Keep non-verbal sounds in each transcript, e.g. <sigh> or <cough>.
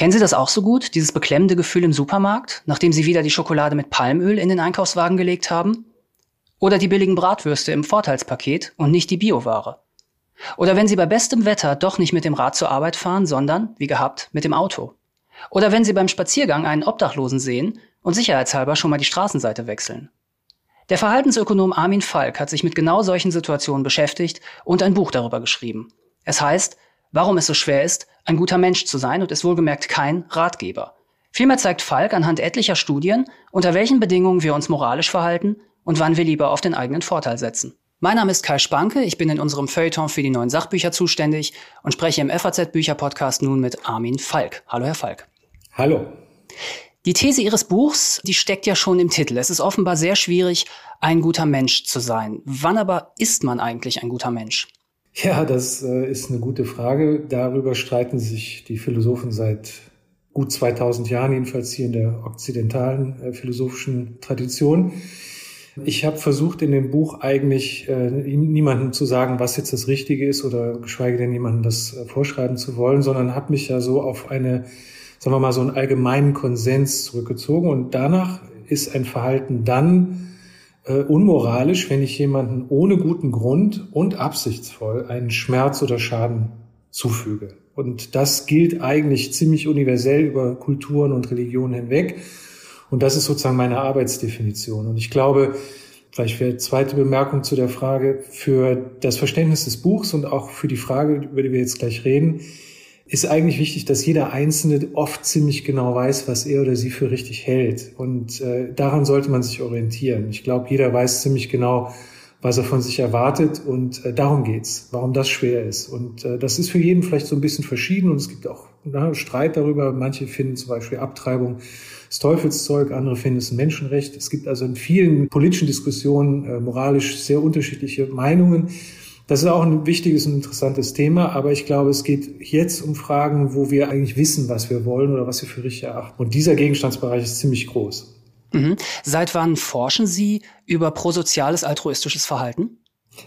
Kennen Sie das auch so gut, dieses beklemmende Gefühl im Supermarkt, nachdem Sie wieder die Schokolade mit Palmöl in den Einkaufswagen gelegt haben? Oder die billigen Bratwürste im Vorteilspaket und nicht die Bioware? Oder wenn Sie bei bestem Wetter doch nicht mit dem Rad zur Arbeit fahren, sondern, wie gehabt, mit dem Auto? Oder wenn Sie beim Spaziergang einen Obdachlosen sehen und sicherheitshalber schon mal die Straßenseite wechseln? Der Verhaltensökonom Armin Falk hat sich mit genau solchen Situationen beschäftigt und ein Buch darüber geschrieben. Es heißt, warum es so schwer ist, ein guter Mensch zu sein und ist wohlgemerkt kein Ratgeber. Vielmehr zeigt Falk anhand etlicher Studien, unter welchen Bedingungen wir uns moralisch verhalten und wann wir lieber auf den eigenen Vorteil setzen. Mein Name ist Kai Spanke, ich bin in unserem Feuilleton für die neuen Sachbücher zuständig und spreche im FAZ Bücher Podcast nun mit Armin Falk. Hallo, Herr Falk. Hallo. Die These Ihres Buchs, die steckt ja schon im Titel. Es ist offenbar sehr schwierig, ein guter Mensch zu sein. Wann aber ist man eigentlich ein guter Mensch? Ja, das äh, ist eine gute Frage. Darüber streiten sich die Philosophen seit gut 2000 Jahren, jedenfalls hier in der okzidentalen äh, philosophischen Tradition. Ich habe versucht, in dem Buch eigentlich äh, niemandem zu sagen, was jetzt das Richtige ist oder geschweige denn jemandem das äh, vorschreiben zu wollen, sondern habe mich ja so auf eine sagen wir mal, so einen allgemeinen Konsens zurückgezogen. Und danach ist ein Verhalten dann äh, unmoralisch, wenn ich jemanden ohne guten Grund und absichtsvoll einen Schmerz oder Schaden zufüge. Und das gilt eigentlich ziemlich universell über Kulturen und Religionen hinweg. Und das ist sozusagen meine Arbeitsdefinition. Und ich glaube, vielleicht für zweite Bemerkung zu der Frage, für das Verständnis des Buchs und auch für die Frage, über die wir jetzt gleich reden, ist eigentlich wichtig, dass jeder Einzelne oft ziemlich genau weiß, was er oder sie für richtig hält. Und äh, daran sollte man sich orientieren. Ich glaube, jeder weiß ziemlich genau, was er von sich erwartet. Und äh, darum geht's, warum das schwer ist. Und äh, das ist für jeden vielleicht so ein bisschen verschieden. Und es gibt auch na, Streit darüber. Manche finden zum Beispiel Abtreibung das Teufelszeug, andere finden es ein Menschenrecht. Es gibt also in vielen politischen Diskussionen äh, moralisch sehr unterschiedliche Meinungen. Das ist auch ein wichtiges und interessantes Thema, aber ich glaube, es geht jetzt um Fragen, wo wir eigentlich wissen, was wir wollen oder was wir für richtig erachten. Und dieser Gegenstandsbereich ist ziemlich groß. Mhm. Seit wann forschen Sie über prosoziales altruistisches Verhalten?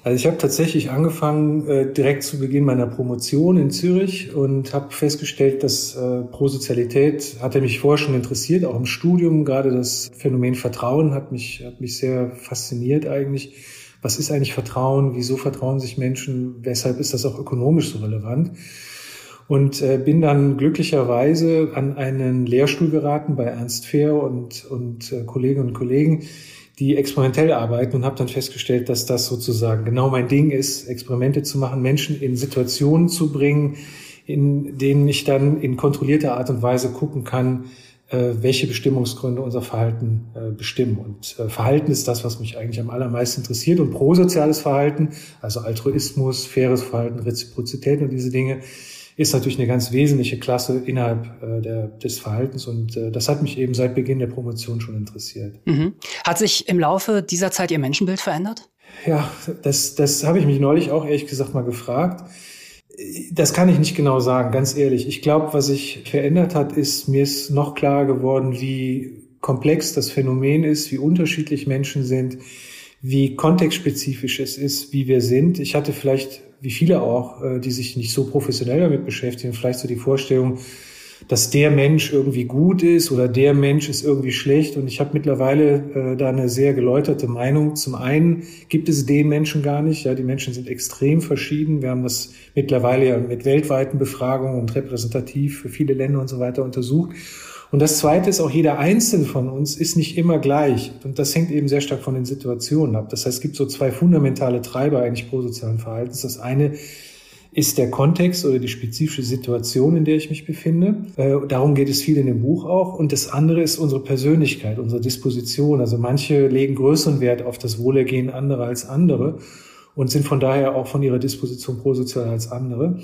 Also ich habe tatsächlich angefangen äh, direkt zu Beginn meiner Promotion in Zürich und habe festgestellt, dass äh, Prosozialität hatte mich vorher schon interessiert, auch im Studium. Gerade das Phänomen Vertrauen hat mich hat mich sehr fasziniert eigentlich was ist eigentlich Vertrauen, wieso vertrauen sich Menschen, weshalb ist das auch ökonomisch so relevant. Und äh, bin dann glücklicherweise an einen Lehrstuhl geraten bei Ernst Fehr und, und äh, Kolleginnen und Kollegen, die experimentell arbeiten und habe dann festgestellt, dass das sozusagen genau mein Ding ist, Experimente zu machen, Menschen in Situationen zu bringen, in denen ich dann in kontrollierter Art und Weise gucken kann, welche Bestimmungsgründe unser Verhalten äh, bestimmen. Und äh, Verhalten ist das, was mich eigentlich am allermeisten interessiert. Und prosoziales Verhalten, also Altruismus, faires Verhalten, Reziprozität und diese Dinge, ist natürlich eine ganz wesentliche Klasse innerhalb äh, der, des Verhaltens und äh, das hat mich eben seit Beginn der Promotion schon interessiert. Mhm. Hat sich im Laufe dieser Zeit Ihr Menschenbild verändert? Ja, das, das habe ich mich neulich auch ehrlich gesagt mal gefragt. Das kann ich nicht genau sagen, ganz ehrlich. Ich glaube, was sich verändert hat, ist, mir ist noch klarer geworden, wie komplex das Phänomen ist, wie unterschiedlich Menschen sind, wie kontextspezifisch es ist, wie wir sind. Ich hatte vielleicht, wie viele auch, äh, die sich nicht so professionell damit beschäftigen, vielleicht so die Vorstellung, dass der Mensch irgendwie gut ist oder der Mensch ist irgendwie schlecht. Und ich habe mittlerweile äh, da eine sehr geläuterte Meinung. Zum einen gibt es den Menschen gar nicht. Ja, die Menschen sind extrem verschieden. Wir haben das mittlerweile ja mit weltweiten Befragungen und repräsentativ für viele Länder und so weiter untersucht. Und das Zweite ist, auch jeder Einzelne von uns ist nicht immer gleich. Und das hängt eben sehr stark von den Situationen ab. Das heißt, es gibt so zwei fundamentale Treiber eigentlich prosozialen Verhaltens. Das eine ist der Kontext oder die spezifische Situation, in der ich mich befinde. Äh, darum geht es viel in dem Buch auch. Und das andere ist unsere Persönlichkeit, unsere Disposition. Also manche legen größeren Wert auf das Wohlergehen anderer als andere und sind von daher auch von ihrer Disposition prosozial als andere.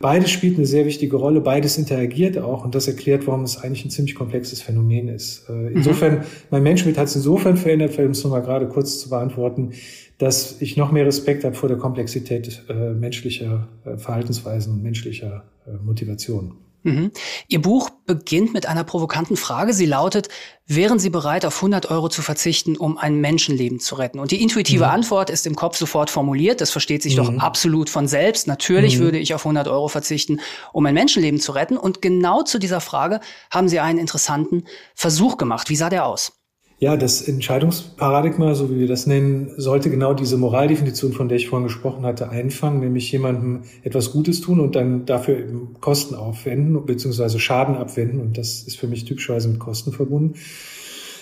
Beides spielt eine sehr wichtige Rolle, beides interagiert auch und das erklärt, warum es eigentlich ein ziemlich komplexes Phänomen ist. Äh, mhm. Insofern, mein Menschenbild hat es insofern verändert, vielleicht um es nochmal gerade kurz zu beantworten, dass ich noch mehr Respekt habe vor der Komplexität äh, menschlicher äh, Verhaltensweisen und menschlicher äh, Motivation. Mhm. Ihr Buch beginnt mit einer provokanten Frage. Sie lautet, wären Sie bereit, auf 100 Euro zu verzichten, um ein Menschenleben zu retten? Und die intuitive mhm. Antwort ist im Kopf sofort formuliert. Das versteht sich mhm. doch absolut von selbst. Natürlich mhm. würde ich auf 100 Euro verzichten, um ein Menschenleben zu retten. Und genau zu dieser Frage haben Sie einen interessanten Versuch gemacht. Wie sah der aus? Ja, das Entscheidungsparadigma, so wie wir das nennen, sollte genau diese Moraldefinition, von der ich vorhin gesprochen hatte, einfangen, nämlich jemandem etwas Gutes tun und dann dafür eben Kosten aufwenden bzw. Schaden abwenden. Und das ist für mich typischerweise mit Kosten verbunden.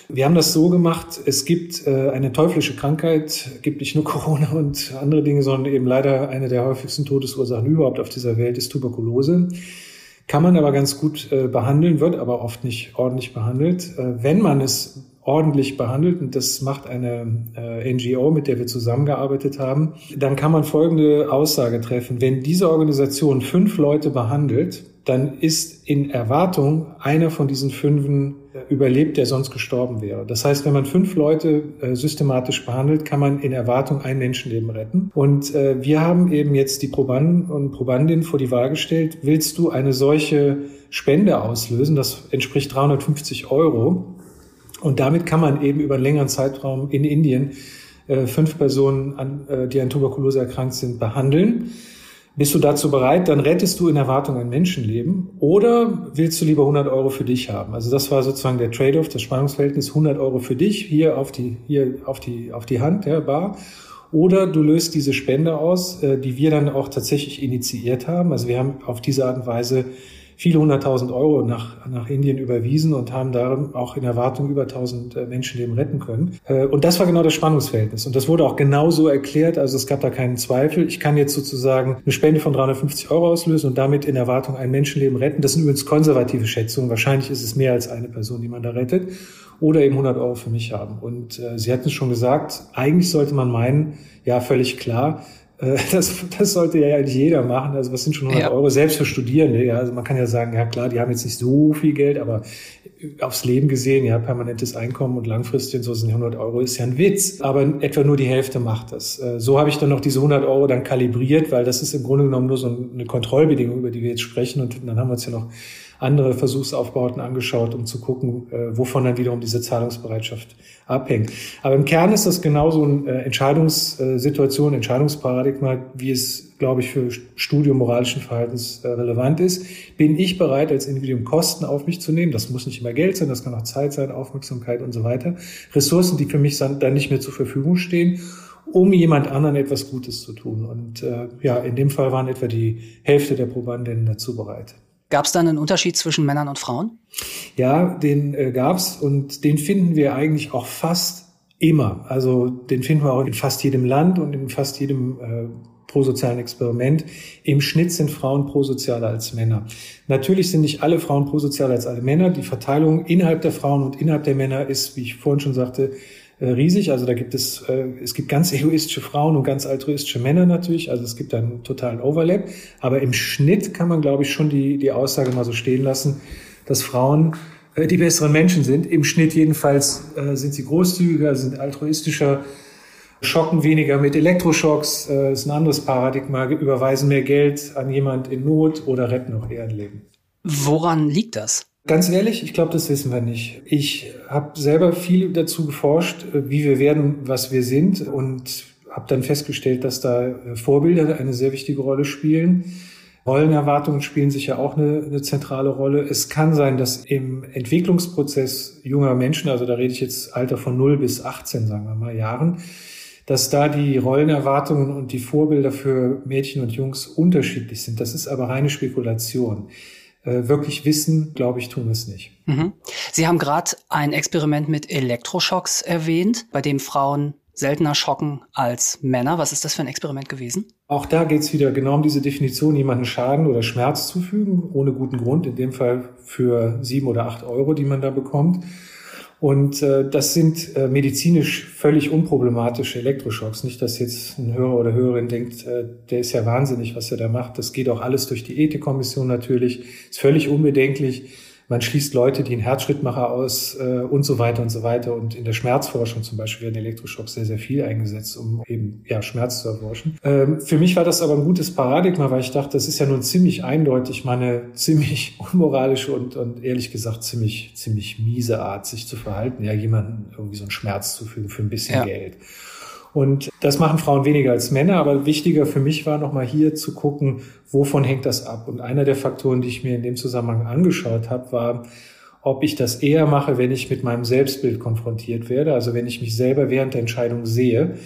Wir haben das so gemacht, es gibt äh, eine teuflische Krankheit, gibt nicht nur <laughs> Corona und andere Dinge, sondern eben leider eine der häufigsten Todesursachen überhaupt auf dieser Welt ist Tuberkulose. Kann man aber ganz gut äh, behandeln, wird aber oft nicht ordentlich behandelt. Äh, wenn man es ordentlich behandelt, und das macht eine äh, NGO, mit der wir zusammengearbeitet haben, dann kann man folgende Aussage treffen. Wenn diese Organisation fünf Leute behandelt, dann ist in Erwartung einer von diesen fünfen äh, überlebt, der sonst gestorben wäre. Das heißt, wenn man fünf Leute äh, systematisch behandelt, kann man in Erwartung ein Menschenleben retten. Und äh, wir haben eben jetzt die Probanden und Probandinnen vor die Wahl gestellt, willst du eine solche Spende auslösen? Das entspricht 350 Euro. Und damit kann man eben über einen längeren Zeitraum in Indien äh, fünf Personen, an, äh, die an Tuberkulose erkrankt sind, behandeln. Bist du dazu bereit, dann rettest du in Erwartung ein Menschenleben oder willst du lieber 100 Euro für dich haben? Also das war sozusagen der Trade-off, das Spannungsverhältnis 100 Euro für dich hier auf die, hier auf die, auf die Hand, ja, bar. Oder du löst diese Spende aus, äh, die wir dann auch tatsächlich initiiert haben. Also wir haben auf diese Art und Weise viele hunderttausend Euro nach, nach Indien überwiesen und haben da auch in Erwartung über tausend äh, Menschenleben retten können. Äh, und das war genau das Spannungsverhältnis. Und das wurde auch genau so erklärt. Also es gab da keinen Zweifel. Ich kann jetzt sozusagen eine Spende von 350 Euro auslösen und damit in Erwartung ein Menschenleben retten. Das sind übrigens konservative Schätzungen. Wahrscheinlich ist es mehr als eine Person, die man da rettet. Oder eben 100 Euro für mich haben. Und äh, Sie hatten es schon gesagt, eigentlich sollte man meinen, ja, völlig klar, <laughs> das, das sollte ja eigentlich jeder machen. Also was sind schon 100 ja. Euro? Selbst für Studierende. Ja, also man kann ja sagen, ja klar, die haben jetzt nicht so viel Geld, aber aufs Leben gesehen, ja, permanentes Einkommen und langfristig und so sind 100 Euro ist ja ein Witz. Aber etwa nur die Hälfte macht das. Äh, so habe ich dann noch diese 100 Euro dann kalibriert, weil das ist im Grunde genommen nur so eine Kontrollbedingung, über die wir jetzt sprechen. Und dann haben wir uns ja noch andere Versuchsaufbauten angeschaut, um zu gucken, äh, wovon dann wiederum diese Zahlungsbereitschaft abhängt. Aber im Kern ist das genauso eine äh, Entscheidungssituation, Entscheidungsparadigma, wie es, glaube ich, für Studium moralischen Verhaltens äh, relevant ist. Bin ich bereit, als Individuum Kosten auf mich zu nehmen? Das muss nicht immer Geld sein, das kann auch Zeit sein, Aufmerksamkeit und so weiter. Ressourcen, die für mich dann nicht mehr zur Verfügung stehen um jemand anderen etwas Gutes zu tun. Und äh, ja, in dem Fall waren etwa die Hälfte der Probandinnen dazu bereit. Gab es da einen Unterschied zwischen Männern und Frauen? Ja, den äh, gab's und den finden wir eigentlich auch fast immer. Also den finden wir auch in fast jedem Land und in fast jedem äh, prosozialen Experiment. Im Schnitt sind Frauen prosozialer als Männer. Natürlich sind nicht alle Frauen prosozialer als alle Männer. Die Verteilung innerhalb der Frauen und innerhalb der Männer ist, wie ich vorhin schon sagte, riesig. Also da gibt es, äh, es gibt ganz <laughs> egoistische Frauen und ganz altruistische Männer natürlich. Also es gibt einen totalen Overlap. Aber im Schnitt kann man, glaube ich, schon die, die Aussage mal so stehen lassen, dass Frauen äh, die besseren Menschen sind. Im Schnitt jedenfalls sind sie großzügiger, sind altruistischer, schocken weniger mit Elektroschocks, äh, ist ein anderes Paradigma, überweisen mehr Geld an jemand in Not oder retten auch eher ein Leben. Woran liegt das? Ganz ehrlich, ich glaube, das wissen wir nicht. Ich habe selber viel dazu geforscht, wie wir werden, was wir sind und habe dann festgestellt, dass da äh, Vorbilder eine sehr wichtige Rolle spielen. Rollenerwartungen spielen sicher auch eine, eine zentrale Rolle. Es kann sein, dass im Entwicklungsprozess junger Menschen, also da rede ich jetzt Alter von 0 bis 18, sagen wir mal, Jahren, dass da die Rollenerwartungen und die Vorbilder für Mädchen und Jungs unterschiedlich sind. Das ist aber reine Spekulation wirklich wissen, glaube ich, tun wir es nicht. Mhm. Sie haben gerade ein Experiment mit Elektroschocks erwähnt, bei dem Frauen seltener schocken als Männer. Was ist das für ein Experiment gewesen? Auch da geht es wieder genau um diese Definition, jemanden Schaden oder Schmerz zufügen, ohne guten Grund, in dem Fall für sieben oder acht Euro, die man da bekommt. Und äh, das sind äh, medizinisch völlig unproblematische Elektroschocks. Nicht, dass jetzt ein Hörer oder Hörerin denkt, äh, der ist ja wahnsinnig, was er da macht. Das geht auch alles durch die Ethikkommission natürlich. Ist völlig unbedenklich. Man schließt Leute, die einen Herzschrittmacher aus äh, und so weiter und so weiter. Und in der Schmerzforschung zum Beispiel werden Elektroschocks sehr, sehr viel eingesetzt, um eben ja Schmerz zu erforschen. Ähm, für mich war das aber ein gutes Paradigma, weil ich dachte, das ist ja nun ziemlich eindeutig meine <laughs> ziemlich unmoralische und, und ehrlich gesagt ziemlich, ziemlich miese Art, sich zu verhalten. Ja, jemandem irgendwie so einen Schmerz zufügen für ein bisschen ja. Geld. Und das machen Frauen weniger als Männer, aber wichtiger für mich war nochmal hier zu gucken, wovon hängt das ab. Und einer der Faktoren, die ich mir in dem Zusammenhang angeschaut habe, war, ob ich das eher mache, wenn ich mit meinem Selbstbild konfrontiert werde, also wenn ich mich selber während der Entscheidung sehe.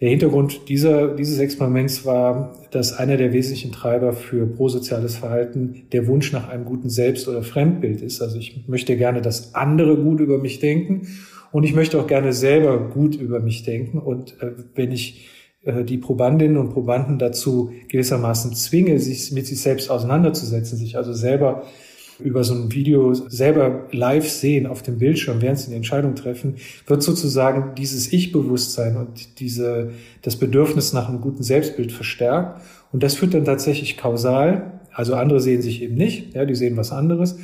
Der Hintergrund dieser, dieses Experiments war, dass einer der wesentlichen Treiber für prosoziales Verhalten der Wunsch nach einem guten Selbst- oder Fremdbild ist. Also ich möchte gerne, dass andere gut über mich denken und ich möchte auch gerne selber gut über mich denken. Und äh, wenn ich äh, die Probandinnen und Probanden dazu gewissermaßen zwinge, sich mit sich selbst auseinanderzusetzen, sich also selber über so ein Video selber live sehen auf dem Bildschirm, während sie eine Entscheidung treffen, wird sozusagen dieses Ich-Bewusstsein und diese, das Bedürfnis nach einem guten Selbstbild verstärkt. Und das führt dann tatsächlich kausal. Also andere sehen sich eben nicht, ja, die sehen was anderes.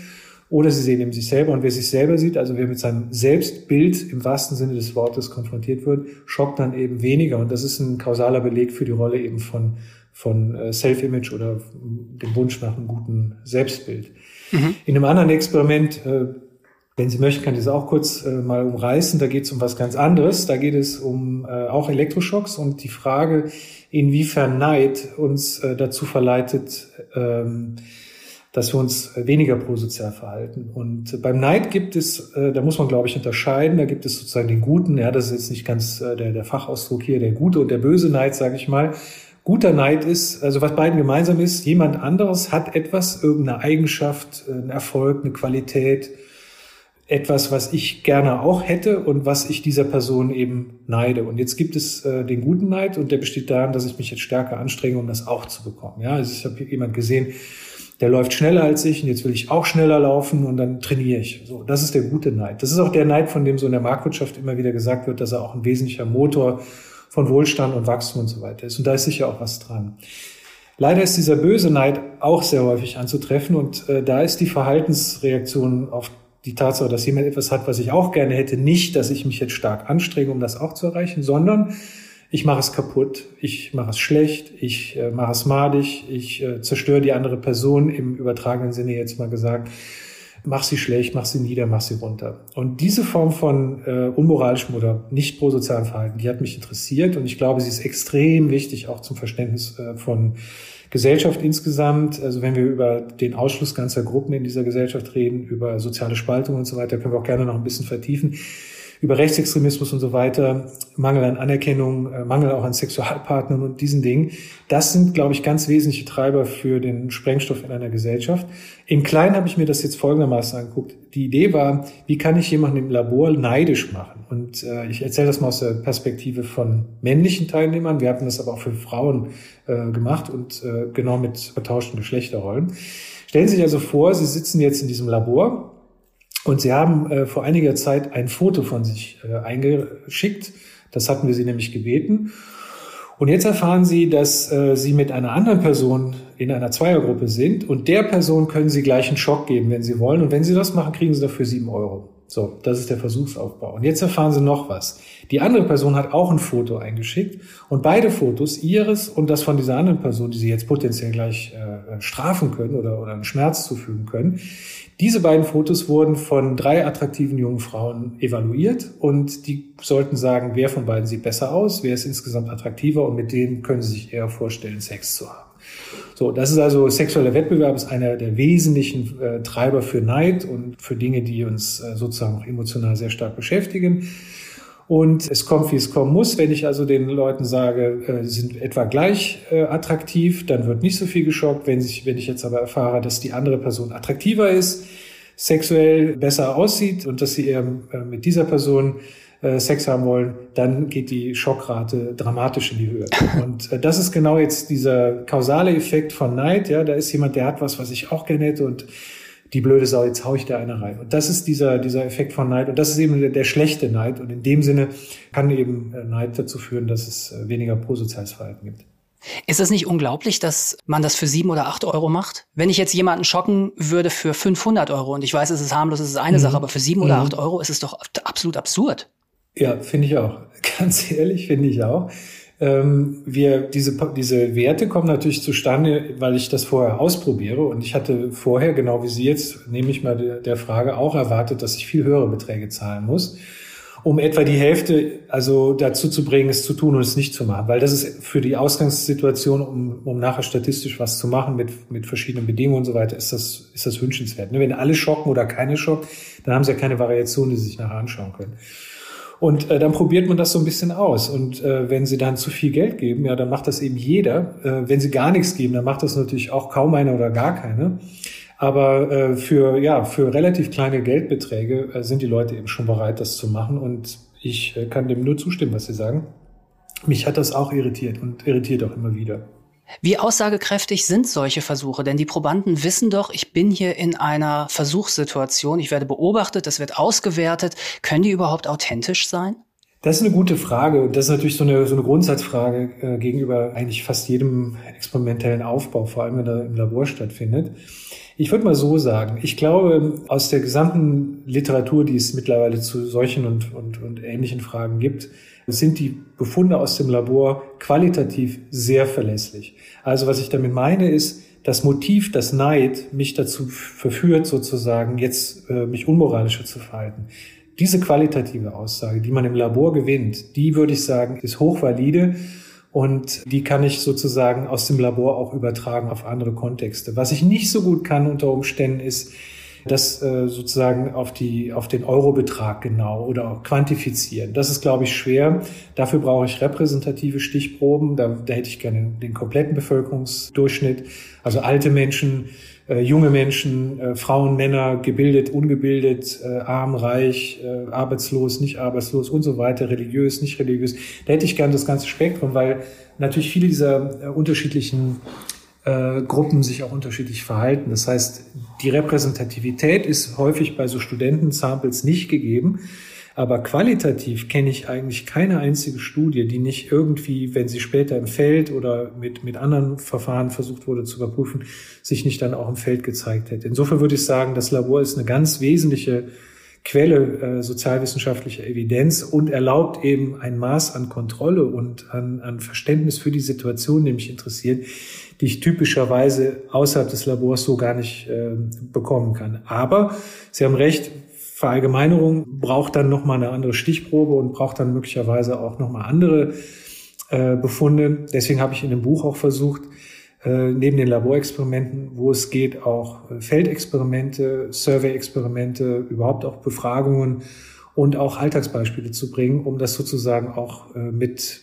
Oder sie sehen eben sich selber. Und wer sich selber sieht, also wer mit seinem Selbstbild im wahrsten Sinne des Wortes konfrontiert wird, schockt dann eben weniger. Und das ist ein kausaler Beleg für die Rolle eben von, von äh, Self-Image oder dem Wunsch nach einem guten Selbstbild. Mhm. In einem anderen Experiment, äh, wenn Sie möchten, kann ich das auch kurz äh, mal umreißen. Da geht es um was ganz anderes. Da geht es um auch Elektroschocks und die Frage, inwiefern Neid uns dazu verleitet, ähm, dass wir uns weniger prosozial verhalten. Und beim Neid gibt es, äh, da muss man, glaube ich, unterscheiden. Da gibt es sozusagen den guten, ja, das ist jetzt nicht ganz äh, der, der Fachausdruck hier, der gute und der böse Neid, sage ich mal. Guter Neid ist, also was beiden gemeinsam ist, jemand anderes hat etwas, irgendeine Eigenschaft, einen Erfolg, eine Qualität, etwas, was ich gerne auch hätte und was ich dieser Person eben neide. Und jetzt gibt es äh, den guten Neid und der besteht darin, dass ich mich jetzt stärker anstrenge, um das auch zu bekommen. Ja, also ich habe jemand gesehen, der läuft schneller als ich und jetzt will ich auch schneller laufen und dann trainiere ich. So, das ist der gute Neid. Das ist auch der Neid, von dem so in der Marktwirtschaft immer wieder gesagt wird, dass er auch ein wesentlicher Motor von Wohlstand und Wachstum und so weiter ist. Und da ist sicher auch was dran. Leider ist dieser böse Neid auch sehr häufig anzutreffen und äh, da ist die Verhaltensreaktion auf die Tatsache, dass jemand etwas hat, was ich auch gerne hätte, nicht, dass ich mich jetzt stark anstrenge, um das auch zu erreichen, sondern ich mache es kaputt, ich mache es schlecht, ich äh, mache es madig, ich äh, zerstöre die andere Person im übertragenen Sinne jetzt mal gesagt, mach sie schlecht, mach sie nieder, mach sie runter. Und diese Form von äh, unmoralischem oder nicht prosozialem Verhalten, die hat mich interessiert und ich glaube, sie ist extrem wichtig auch zum Verständnis äh, von Gesellschaft insgesamt. Also wenn wir über den Ausschluss ganzer Gruppen in dieser Gesellschaft reden, über soziale Spaltung und so weiter, können wir auch gerne noch ein bisschen vertiefen über Rechtsextremismus und so weiter, Mangel an Anerkennung, äh, Mangel auch an Sexualpartnern und diesen Dingen. Das sind, glaube ich, ganz wesentliche Treiber für den Sprengstoff in einer Gesellschaft. Im Kleinen habe ich mir das jetzt folgendermaßen angeguckt. Die Idee war, wie kann ich jemanden im Labor neidisch machen? Und äh, ich erzähle das mal aus der Perspektive von männlichen Teilnehmern. Wir haben das aber auch für Frauen äh, gemacht und äh, genau mit vertauschten Geschlechterrollen. Stellen Sie sich also vor, Sie sitzen jetzt in diesem Labor und sie haben äh, vor einiger Zeit ein Foto von sich äh, eingeschickt. Das hatten wir sie nämlich gebeten. Und jetzt erfahren sie, dass äh, sie mit einer anderen Person in einer Zweiergruppe sind und der Person können sie gleich einen Schock geben, wenn sie wollen. Und wenn sie das machen, kriegen sie dafür sieben Euro. So, das ist der Versuchsaufbau. Und jetzt erfahren Sie noch was. Die andere Person hat auch ein Foto eingeschickt und beide Fotos, ihres und das von dieser anderen Person, die Sie jetzt potenziell gleich äh, strafen können oder, oder einen Schmerz zufügen können, diese beiden Fotos wurden von drei attraktiven jungen Frauen evaluiert und die sollten sagen, wer von beiden sieht besser aus, wer ist insgesamt attraktiver und mit denen können sie sich eher vorstellen, Sex zu haben. So, das ist also sexueller Wettbewerb ist einer der wesentlichen äh, Treiber für Neid und für Dinge, die uns äh, sozusagen auch emotional sehr stark beschäftigen. Und es kommt, wie es kommen muss. Wenn ich also den Leuten sage, äh, sind etwa gleich äh, attraktiv, dann wird nicht so viel geschockt. Wenn ich, wenn ich jetzt aber erfahre, dass die andere Person attraktiver ist, sexuell besser aussieht und dass sie eher äh, mit dieser Person äh, Sex haben wollen, dann geht die Schockrate dramatisch in die Höhe. <laughs> Und äh, das ist genau jetzt dieser kausale Effekt von Neid. Ja, da ist jemand, der hat was, was ich auch gerne hätte und die blöde Sau, jetzt hau ich da eine rein. Und das ist dieser, dieser Effekt von Neid. Und das ist eben der, der schlechte Neid. Und in dem Sinne kann eben äh, Neid dazu führen, dass es äh, weniger prosoziales Verhalten gibt. Ist es nicht unglaublich, dass man das für sieben oder acht Euro macht? Wenn ich jetzt jemanden schocken würde für 500 Euro und ich weiß, es ist harmlos, es ist eine mhm. Sache, aber für sieben mhm. oder acht Euro ist es doch absolut absurd. Ja, finde ich auch. <laughs> Ganz ehrlich, finde ich auch. Ähm, wir, diese, diese Werte kommen natürlich zustande, weil ich das vorher ausprobiere. Und ich hatte vorher, genau wie Sie jetzt, nehme ich mal der, der Frage, auch erwartet, dass ich viel höhere Beträge zahlen muss um etwa die Hälfte also dazu zu bringen, es zu tun und es nicht zu machen. Weil das ist für die Ausgangssituation, um, um nachher statistisch was zu machen mit, mit verschiedenen Bedingungen und so weiter, ist das, ist das wünschenswert. Ne? Wenn alle schocken oder keine schocken, dann haben sie ja keine Variation, die sie sich nachher anschauen können. Und äh, dann probiert man das so ein bisschen aus. Und äh, wenn sie dann zu viel Geld geben, ja, dann macht das eben jeder. Äh, wenn sie gar nichts geben, dann macht das natürlich auch kaum einer oder gar keiner. Aber äh, für, ja, für relativ kleine Geldbeträge äh, sind die Leute eben schon bereit, das zu machen. Und ich äh, kann dem nur zustimmen, was Sie sagen. Mich hat das auch irritiert und irritiert auch immer wieder. Wie aussagekräftig sind solche Versuche? Denn die Probanden wissen doch, ich bin hier in einer Versuchssituation, ich werde beobachtet, das wird ausgewertet. Können die überhaupt authentisch sein? Das ist eine gute Frage und das ist natürlich so eine, so eine Grundsatzfrage äh, gegenüber eigentlich fast jedem experimentellen Aufbau, vor allem wenn er im Labor stattfindet. Ich würde mal so sagen, ich glaube, aus der gesamten Literatur, die es mittlerweile zu solchen und, und, und ähnlichen Fragen gibt, sind die Befunde aus dem Labor qualitativ sehr verlässlich. Also was ich damit meine ist, das Motiv, das Neid mich dazu verführt, sozusagen jetzt äh, mich unmoralischer zu verhalten. Diese qualitative Aussage, die man im Labor gewinnt, die würde ich sagen, ist hochvalide und die kann ich sozusagen aus dem Labor auch übertragen auf andere Kontexte. Was ich nicht so gut kann unter Umständen ist, das äh, sozusagen auf die auf den Eurobetrag genau oder auch quantifizieren. Das ist, glaube ich, schwer. Dafür brauche ich repräsentative Stichproben. Da, da hätte ich gerne den kompletten Bevölkerungsdurchschnitt, also alte Menschen, äh, junge Menschen, äh, Frauen, Männer, gebildet, ungebildet, äh, arm, reich, äh, arbeitslos, nicht arbeitslos und so weiter, religiös, nicht religiös. Da hätte ich gern das ganze Spektrum, weil natürlich viele dieser äh, unterschiedlichen äh, Gruppen sich auch unterschiedlich verhalten. Das heißt, die Repräsentativität ist häufig bei so Studentensamples nicht gegeben. Aber qualitativ kenne ich eigentlich keine einzige Studie, die nicht irgendwie, wenn sie später im Feld oder mit, mit anderen Verfahren versucht wurde zu überprüfen, sich nicht dann auch im Feld gezeigt hätte. Insofern würde ich sagen, das Labor ist eine ganz wesentliche Quelle äh, sozialwissenschaftlicher Evidenz und erlaubt eben ein Maß an Kontrolle und an, an Verständnis für die Situation, die mich interessiert, die ich typischerweise außerhalb des Labors so gar nicht äh, bekommen kann. Aber Sie haben recht, Verallgemeinerung braucht dann nochmal eine andere Stichprobe und braucht dann möglicherweise auch nochmal andere äh, Befunde. Deswegen habe ich in dem Buch auch versucht, äh, neben den Laborexperimenten, wo es geht, auch äh, Feldexperimente, Survey-Experimente, überhaupt auch Befragungen und auch Alltagsbeispiele zu bringen, um das sozusagen auch äh, mit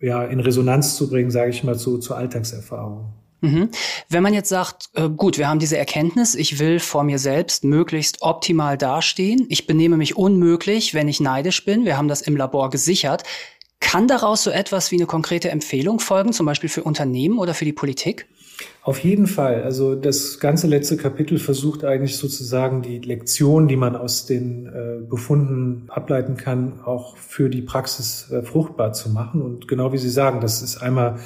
ja, in Resonanz zu bringen, sage ich mal, zu, zu Alltagserfahrungen. Mhm. Wenn man jetzt sagt, äh, gut, wir haben diese Erkenntnis, ich will vor mir selbst möglichst optimal dastehen, ich benehme mich unmöglich, wenn ich neidisch bin, wir haben das im Labor gesichert, kann daraus so etwas wie eine konkrete Empfehlung folgen, zum Beispiel für Unternehmen oder für die Politik? Auf jeden Fall. Also das ganze letzte Kapitel versucht eigentlich sozusagen die Lektion, die man aus den äh, Befunden ableiten kann, auch für die Praxis äh, fruchtbar zu machen. Und genau wie Sie sagen, das ist einmal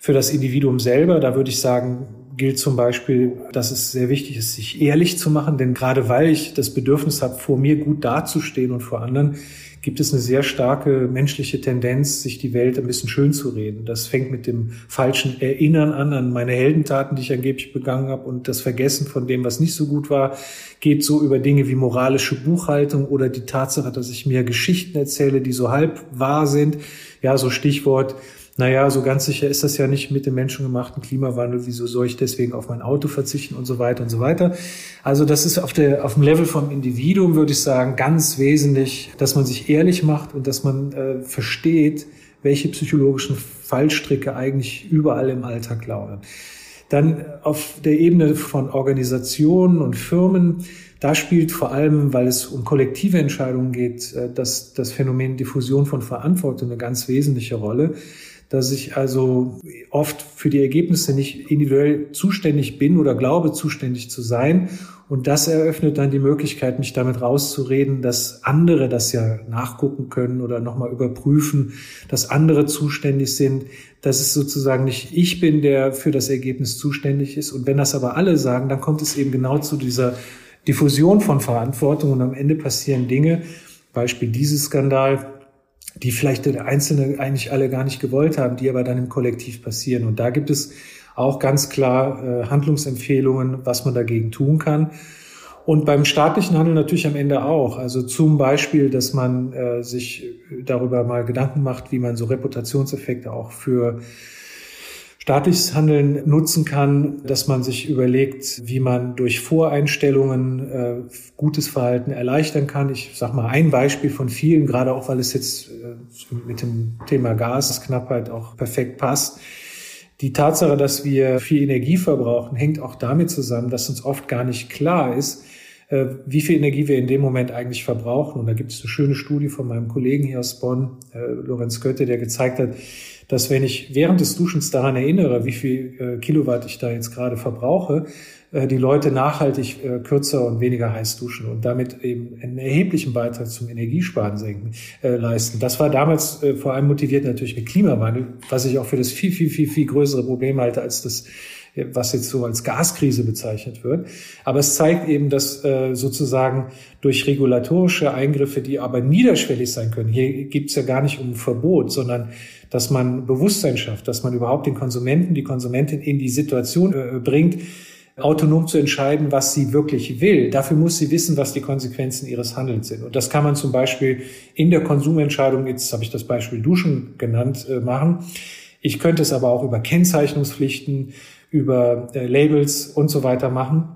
für das Individuum selber, da würde ich sagen, gilt zum Beispiel, dass es sehr wichtig ist, sich ehrlich zu machen, denn gerade weil ich das Bedürfnis habe, vor mir gut dazustehen und vor anderen, gibt es eine sehr starke menschliche Tendenz, sich die Welt ein bisschen schön zu reden. Das fängt mit dem falschen Erinnern an, an meine Heldentaten, die ich angeblich begangen habe und das Vergessen von dem, was nicht so gut war, geht so über Dinge wie moralische Buchhaltung oder die Tatsache, dass ich mir Geschichten erzähle, die so halb wahr sind. Ja, so Stichwort, naja, so ganz sicher ist das ja nicht mit dem menschengemachten Klimawandel, wieso soll ich deswegen auf mein Auto verzichten und so weiter und so weiter. Also das ist auf, der, auf dem Level vom Individuum, würde ich sagen, ganz wesentlich, dass man sich ehrlich macht und dass man äh, versteht, welche psychologischen Fallstricke eigentlich überall im Alltag lauern. Dann auf der Ebene von Organisationen und Firmen, da spielt vor allem, weil es um kollektive Entscheidungen geht, äh, das, das Phänomen Diffusion von Verantwortung eine ganz wesentliche Rolle dass ich also oft für die Ergebnisse nicht individuell zuständig bin oder glaube zuständig zu sein Und das eröffnet dann die Möglichkeit, mich damit rauszureden, dass andere das ja nachgucken können oder nochmal überprüfen, dass andere zuständig sind, dass es sozusagen nicht ich bin, der für das Ergebnis zuständig ist. Und wenn das aber alle sagen, dann kommt es eben genau zu dieser Diffusion von Verantwortung und am Ende passieren Dinge, Beispiel dieses Skandal, die vielleicht der Einzelne eigentlich alle gar nicht gewollt haben, die aber dann im Kollektiv passieren. Und da gibt es auch ganz klar äh, Handlungsempfehlungen, was man dagegen tun kann. Und beim staatlichen Handel natürlich am Ende auch. Also zum Beispiel, dass man äh, sich darüber mal Gedanken macht, wie man so Reputationseffekte auch für staatliches Handeln nutzen kann, dass man sich überlegt, wie man durch Voreinstellungen äh, gutes Verhalten erleichtern kann. Ich sage mal ein Beispiel von vielen, gerade auch weil es jetzt äh, mit dem Thema Gasknappheit auch perfekt passt. Die Tatsache, dass wir viel Energie verbrauchen, hängt auch damit zusammen, dass uns oft gar nicht klar ist, äh, wie viel Energie wir in dem Moment eigentlich verbrauchen. Und da gibt es eine schöne Studie von meinem Kollegen hier aus Bonn, äh, Lorenz Götte, der gezeigt hat, dass wenn ich während des Duschens daran erinnere, wie viel äh, Kilowatt ich da jetzt gerade verbrauche, äh, die Leute nachhaltig äh, kürzer und weniger heiß duschen und damit eben einen erheblichen Beitrag zum Energiesparen senken, äh, leisten. Das war damals äh, vor allem motiviert natürlich mit Klimawandel, was ich auch für das viel, viel, viel, viel größere Problem halte als das was jetzt so als Gaskrise bezeichnet wird. Aber es zeigt eben, dass äh, sozusagen durch regulatorische Eingriffe, die aber niederschwellig sein können, hier gibt es ja gar nicht um Verbot, sondern dass man Bewusstsein schafft, dass man überhaupt den Konsumenten, die Konsumentin in die Situation äh, bringt, autonom zu entscheiden, was sie wirklich will. Dafür muss sie wissen, was die Konsequenzen ihres Handelns sind. Und das kann man zum Beispiel in der Konsumentscheidung, jetzt habe ich das Beispiel Duschen genannt, äh, machen. Ich könnte es aber auch über Kennzeichnungspflichten, über äh, Labels und so weiter machen.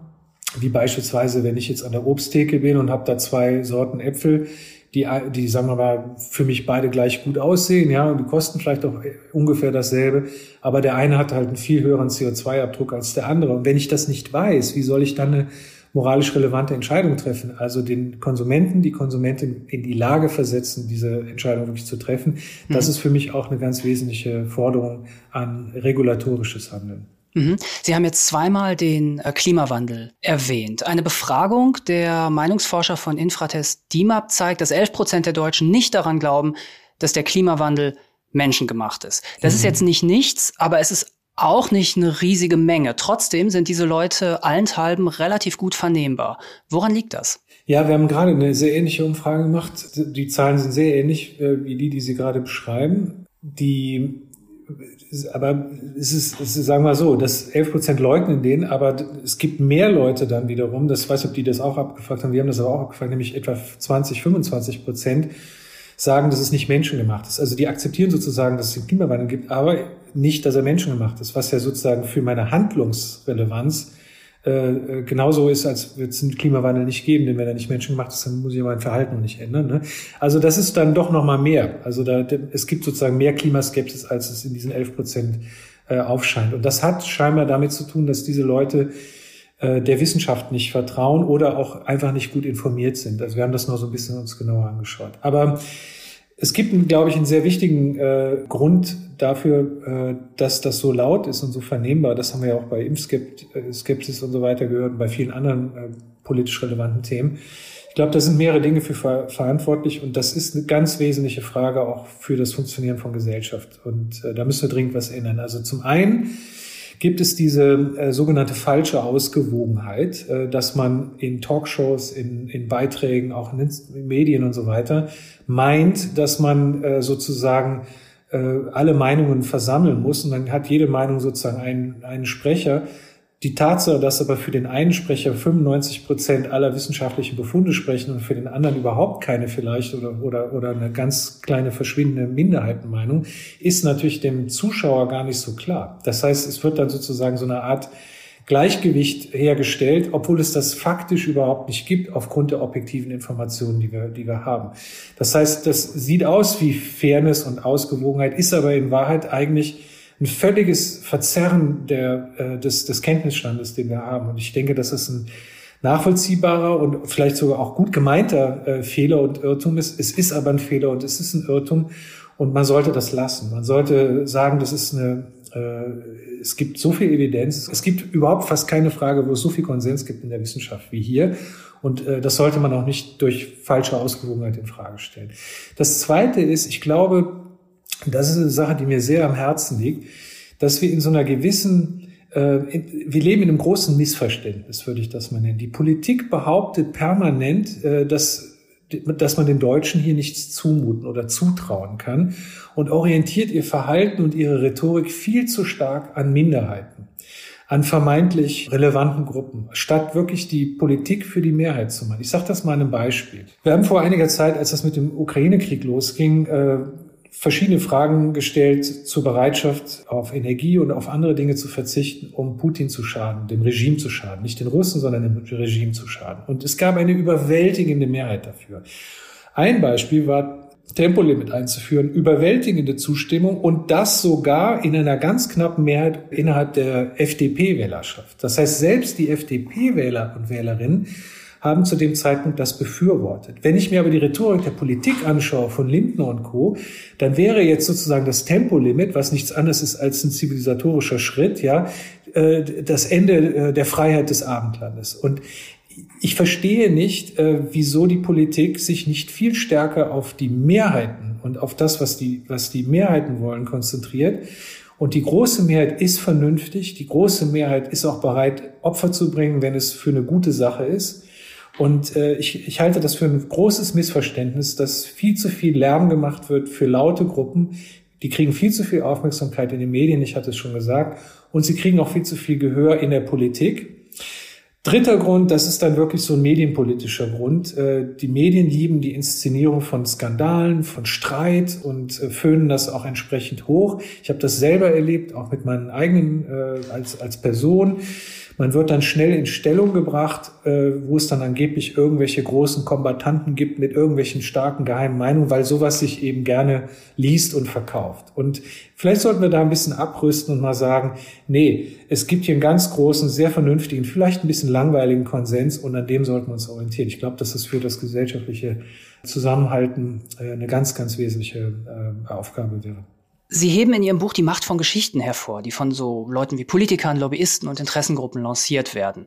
Wie beispielsweise, wenn ich jetzt an der Obsttheke bin und habe da zwei Sorten Äpfel, die, die, sagen wir mal, für mich beide gleich gut aussehen, ja, und die kosten vielleicht auch ungefähr dasselbe, aber der eine hat halt einen viel höheren CO2-Abdruck als der andere. Und wenn ich das nicht weiß, wie soll ich dann eine moralisch relevante Entscheidung treffen? Also den Konsumenten, die Konsumentin in die Lage versetzen, diese Entscheidung wirklich zu treffen. Das mhm. ist für mich auch eine ganz wesentliche Forderung an regulatorisches Handeln. Mhm. Sie haben jetzt zweimal den äh, Klimawandel erwähnt. Eine Befragung der Meinungsforscher von Infratest DIMAP zeigt, dass 11 Prozent der Deutschen nicht daran glauben, dass der Klimawandel menschengemacht ist. Das mhm. ist jetzt nicht nichts, aber es ist auch nicht eine riesige Menge. Trotzdem sind diese Leute allenthalben relativ gut vernehmbar. Woran liegt das? Ja, wir haben gerade eine sehr ähnliche Umfrage gemacht. Die Zahlen sind sehr ähnlich äh, wie die, die Sie gerade beschreiben. Die aber es ist, es ist, sagen wir so, dass 11 Prozent leugnen den, aber es gibt mehr Leute dann wiederum, das weiß ich, ob die das auch abgefragt haben, wir haben das aber auch abgefragt, nämlich etwa 20, 25 Prozent sagen, dass es nicht menschengemacht ist. Also die akzeptieren sozusagen, dass es den Klimawandel gibt, aber nicht, dass er menschengemacht ist, was ja sozusagen für meine Handlungsrelevanz äh, genauso ist, als wird es einen Klimawandel nicht geben, denn wenn er nicht menschengemacht ist, dann muss ich mein Verhalten nicht ändern. Ne? Also das ist dann doch noch mal mehr. Also da, es gibt sozusagen mehr Klimaskepsis, als es in diesen 11 Prozent äh, aufscheint. Und das hat scheinbar damit zu tun, dass diese Leute äh, der Wissenschaft nicht vertrauen oder auch einfach nicht gut informiert sind. Also wir haben das noch so ein bisschen uns genauer angeschaut. Aber es gibt, glaube ich, einen sehr wichtigen äh, Grund dafür, äh, dass das so laut ist und so vernehmbar. Das haben wir ja auch bei Impfskepsis und so weiter gehört und bei vielen anderen äh, politisch relevanten Themen. Ich glaube, da sind mehrere Dinge für ver verantwortlich und das ist eine ganz wesentliche Frage auch für das Funktionieren von Gesellschaft. Und äh, da müssen wir dringend was ändern. Also zum einen gibt es diese äh, sogenannte falsche Ausgewogenheit, äh, dass man in Talkshows, in, in Beiträgen, auch in den Medien und so weiter meint, dass man äh, sozusagen äh, alle Meinungen versammeln muss und dann hat jede Meinung sozusagen einen, einen Sprecher. Die Tatsache, dass aber für den einen Sprecher 95 Prozent aller wissenschaftlichen Befunde sprechen und für den anderen überhaupt keine vielleicht oder, oder, oder eine ganz kleine verschwindende Minderheitenmeinung, ist natürlich dem Zuschauer gar nicht so klar. Das heißt, es wird dann sozusagen so eine Art Gleichgewicht hergestellt, obwohl es das faktisch überhaupt nicht gibt aufgrund der objektiven Informationen, die wir, die wir haben. Das heißt, das sieht aus wie Fairness und Ausgewogenheit, ist aber in Wahrheit eigentlich ein völliges Verzerren der, äh, des, des Kenntnisstandes, den wir haben. Und ich denke, dass es ein nachvollziehbarer und vielleicht sogar auch gut gemeinter äh, Fehler und Irrtum ist. Es ist aber ein Fehler und es ist ein Irrtum und man sollte das lassen. Man sollte sagen, das ist eine Äh, es gibt so viel Evidenz. Es gibt überhaupt fast keine Frage, wo es so viel Konsens gibt in der Wissenschaft wie hier. Und äh, das sollte man auch nicht durch falsche Ausgewogenheit in Frage stellen. Das Zweite ist, ich glaube, das ist eine Sache, die mir sehr am Herzen liegt, dass wir in so einer gewissen, äh, wir leben in einem großen Missverständnis, würde ich das mal nennen. Die Politik behauptet permanent, äh, dass dass man den Deutschen hier nichts zumuten oder zutrauen kann und orientiert ihr Verhalten und ihre Rhetorik viel zu stark an Minderheiten, an vermeintlich relevanten Gruppen, statt wirklich die Politik für die Mehrheit zu machen. Ich sage das mal einem Beispiel. Wir haben vor einiger Zeit, als das mit dem Ukraine-Krieg losging, äh, verschiedene Fragen gestellt zur Bereitschaft, auf Energie und auf andere Dinge zu verzichten, um Putin zu schaden, dem Regime zu schaden. Nicht den Russen, sondern dem Regime zu schaden. Und es gab eine überwältigende Mehrheit dafür. Ein Beispiel war Tempolimit einzuführen, überwältigende Zustimmung und das sogar in einer ganz knappen Mehrheit innerhalb der FDP-Wählerschaft. Das heißt, selbst die FDP-Wähler und Wählerinnen haben zu dem Zeitpunkt das befürwortet. Wenn ich mir aber die Rhetorik der Politik anschaue von Lindner und Co., dann wäre jetzt sozusagen das Tempolimit, was nichts anderes ist als ein zivilisatorischer Schritt, ja, äh, das Ende äh, der Freiheit des Abendlandes. Und ich verstehe nicht, äh, wieso die Politik sich nicht viel stärker auf die Mehrheiten und auf das, was die, was die Mehrheiten wollen, konzentriert. Und die große Mehrheit ist vernünftig. Die große Mehrheit ist auch bereit, Opfer zu bringen, wenn es für eine gute Sache ist. Und äh, ich, ich halte das für ein großes Missverständnis, dass viel zu viel Lärm gemacht wird für laute Gruppen. Die kriegen viel zu viel Aufmerksamkeit in den Medien, ich hatte es schon gesagt, und sie kriegen auch viel zu viel Gehör in der Politik. Dritter Grund, das ist dann wirklich so ein medienpolitischer Grund. Äh, die Medien lieben die Inszenierung von Skandalen, von Streit und äh, föhnen das auch entsprechend hoch. Ich habe das selber erlebt, auch mit meinen eigenen äh, als, als Person. Man wird dann schnell in Stellung gebracht, äh, wo es dann angeblich irgendwelche großen Kombatanten gibt mit irgendwelchen starken geheimen Meinungen, weil sowas sich eben gerne liest und verkauft. Und vielleicht sollten wir da ein bisschen abrüsten und mal sagen, nee, es gibt hier einen ganz großen, sehr vernünftigen, vielleicht ein bisschen langweiligen Konsens und an dem sollten wir uns orientieren. Ich glaube, dass das für das gesellschaftliche Zusammenhalten äh, eine ganz, ganz wesentliche äh, Aufgabe wäre. Sie heben in Ihrem Buch die Macht von Geschichten hervor, die von so Leuten wie Politikern, Lobbyisten und Interessengruppen lanciert werden.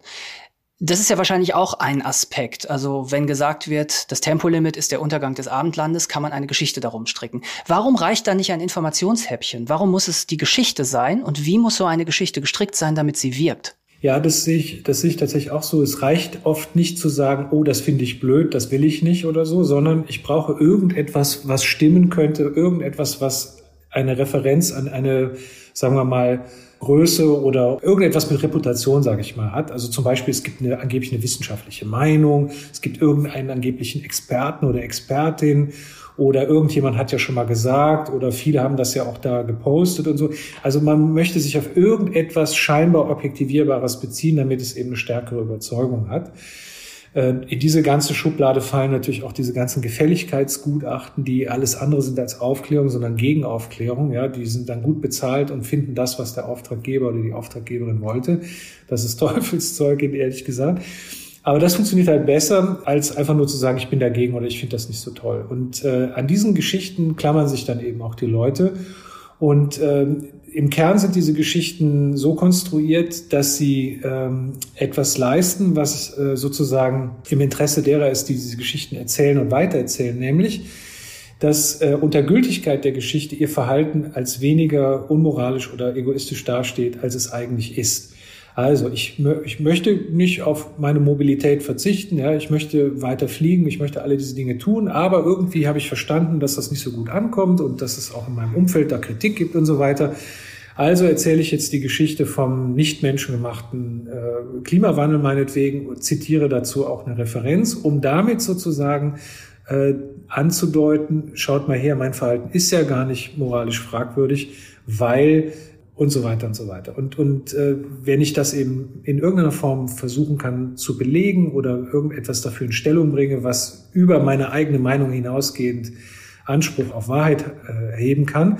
Das ist ja wahrscheinlich auch ein Aspekt. Also wenn gesagt wird, das Tempolimit ist der Untergang des Abendlandes, kann man eine Geschichte darum stricken. Warum reicht da nicht ein Informationshäppchen? Warum muss es die Geschichte sein? Und wie muss so eine Geschichte gestrickt sein, damit sie wirkt? Ja, das sehe ich, das sehe ich tatsächlich auch so. Es reicht oft nicht zu sagen, oh, das finde ich blöd, das will ich nicht oder so, sondern ich brauche irgendetwas, was stimmen könnte, irgendetwas, was eine Referenz an eine, sagen wir mal, Größe oder irgendetwas mit Reputation, sage ich mal, hat. Also zum Beispiel, es gibt eine angeblich eine wissenschaftliche Meinung, es gibt irgendeinen angeblichen Experten oder Expertin oder irgendjemand hat ja schon mal gesagt oder viele haben das ja auch da gepostet und so. Also man möchte sich auf irgendetwas scheinbar objektivierbares beziehen, damit es eben eine stärkere Überzeugung hat. Äh, in diese ganze Schublade fallen natürlich auch diese ganzen Gefälligkeitsgutachten, die alles andere sind als Aufklärung, sondern Gegenaufklärung. Ja, die sind dann gut bezahlt und finden das, was der Auftraggeber oder die Auftraggeberin wollte. Das ist <laughs> Teufelszeug, ehrlich gesagt. Aber das funktioniert halt besser, als einfach nur zu sagen, ich bin dagegen oder ich finde das nicht so toll. Und äh, an diesen Geschichten klammern sich dann eben auch die Leute. Und ähm, im Kern sind diese Geschichten so konstruiert, dass sie ähm, etwas leisten, was äh, sozusagen im Interesse derer ist, die diese Geschichten erzählen und weitererzählen, nämlich dass äh, unter Gültigkeit der Geschichte ihr Verhalten als weniger unmoralisch oder egoistisch dasteht, als es eigentlich ist. Also ich, ich möchte nicht auf meine Mobilität verzichten, ja, ich möchte weiter fliegen, ich möchte alle diese Dinge tun, aber irgendwie habe ich verstanden, dass das nicht so gut ankommt und dass es auch in meinem Umfeld da Kritik gibt und so weiter. Also erzähle ich jetzt die Geschichte vom nicht menschengemachten äh, Klimawandel meinetwegen und zitiere dazu auch eine Referenz, um damit sozusagen äh, anzudeuten, schaut mal her, mein Verhalten ist ja gar nicht moralisch fragwürdig, weil und so weiter und so weiter. Und, und äh, wenn ich das eben in irgendeiner Form versuchen kann zu belegen oder irgendetwas dafür in Stellung bringe, was über meine eigene Meinung hinausgehend Anspruch auf Wahrheit äh, erheben kann,